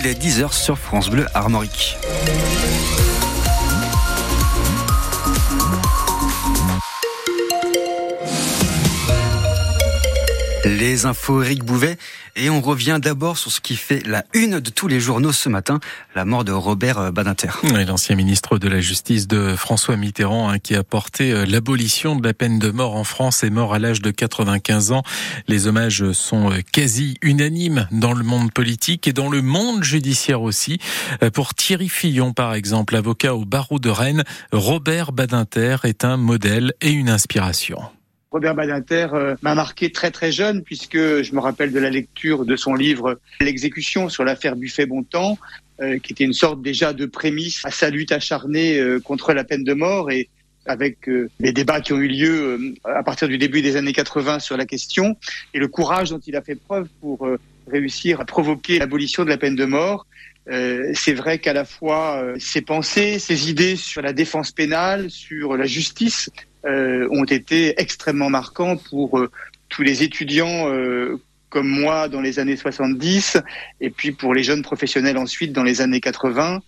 Il est 10h sur France Bleu Armorique. Les infos Eric Bouvet et on revient d'abord sur ce qui fait la une de tous les journaux ce matin, la mort de Robert Badinter. L'ancien ministre de la Justice de François Mitterrand hein, qui a porté euh, l'abolition de la peine de mort en France est mort à l'âge de 95 ans. Les hommages sont euh, quasi unanimes dans le monde politique et dans le monde judiciaire aussi. Euh, pour Thierry Fillon par exemple, avocat au barreau de Rennes, Robert Badinter est un modèle et une inspiration. Robert Badinter euh, m'a marqué très très jeune puisque je me rappelle de la lecture de son livre L'exécution sur l'affaire Buffet-Bontemps, euh, qui était une sorte déjà de prémisse à sa lutte acharnée euh, contre la peine de mort et avec les débats qui ont eu lieu à partir du début des années 80 sur la question et le courage dont il a fait preuve pour réussir à provoquer l'abolition de la peine de mort. c'est vrai qu'à la fois ses pensées, ses idées sur la défense pénale, sur la justice, euh, ont été extrêmement marquants pour euh, tous les étudiants euh, comme moi dans les années 70 et puis pour les jeunes professionnels ensuite dans les années 80.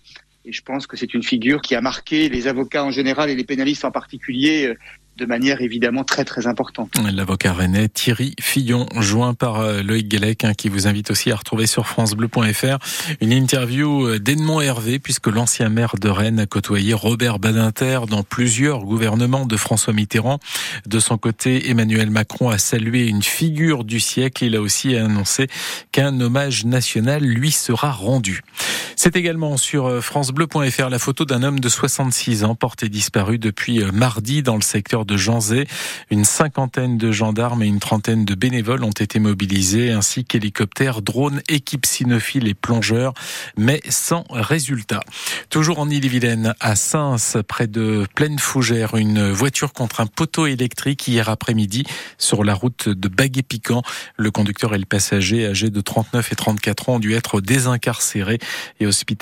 Et je pense que c'est une figure qui a marqué les avocats en général et les pénalistes en particulier de manière évidemment très très importante. L'avocat rennais Thierry Fillon, joint par euh, Loïc Guélec, hein, qui vous invite aussi à retrouver sur francebleu.fr une interview euh, d'Edmond Hervé, puisque l'ancien maire de Rennes a côtoyé Robert Badinter dans plusieurs gouvernements de François Mitterrand. De son côté, Emmanuel Macron a salué une figure du siècle. Il a aussi annoncé qu'un hommage national lui sera rendu. C'est également sur euh, francebleu.fr la photo d'un homme de 66 ans porté disparu depuis mardi dans le secteur de Janzé. Une cinquantaine de gendarmes et une trentaine de bénévoles ont été mobilisés, ainsi qu'hélicoptères, drones, équipes cynophiles et plongeurs, mais sans résultat. Toujours en Ille-et-Vilaine, à Sains, près de Plaine Fougère, une voiture contre un poteau électrique hier après-midi sur la route de Baguet-Piquant. Le conducteur et le passager, âgés de 39 et 34 ans, ont dû être désincarcérés et hospitalisés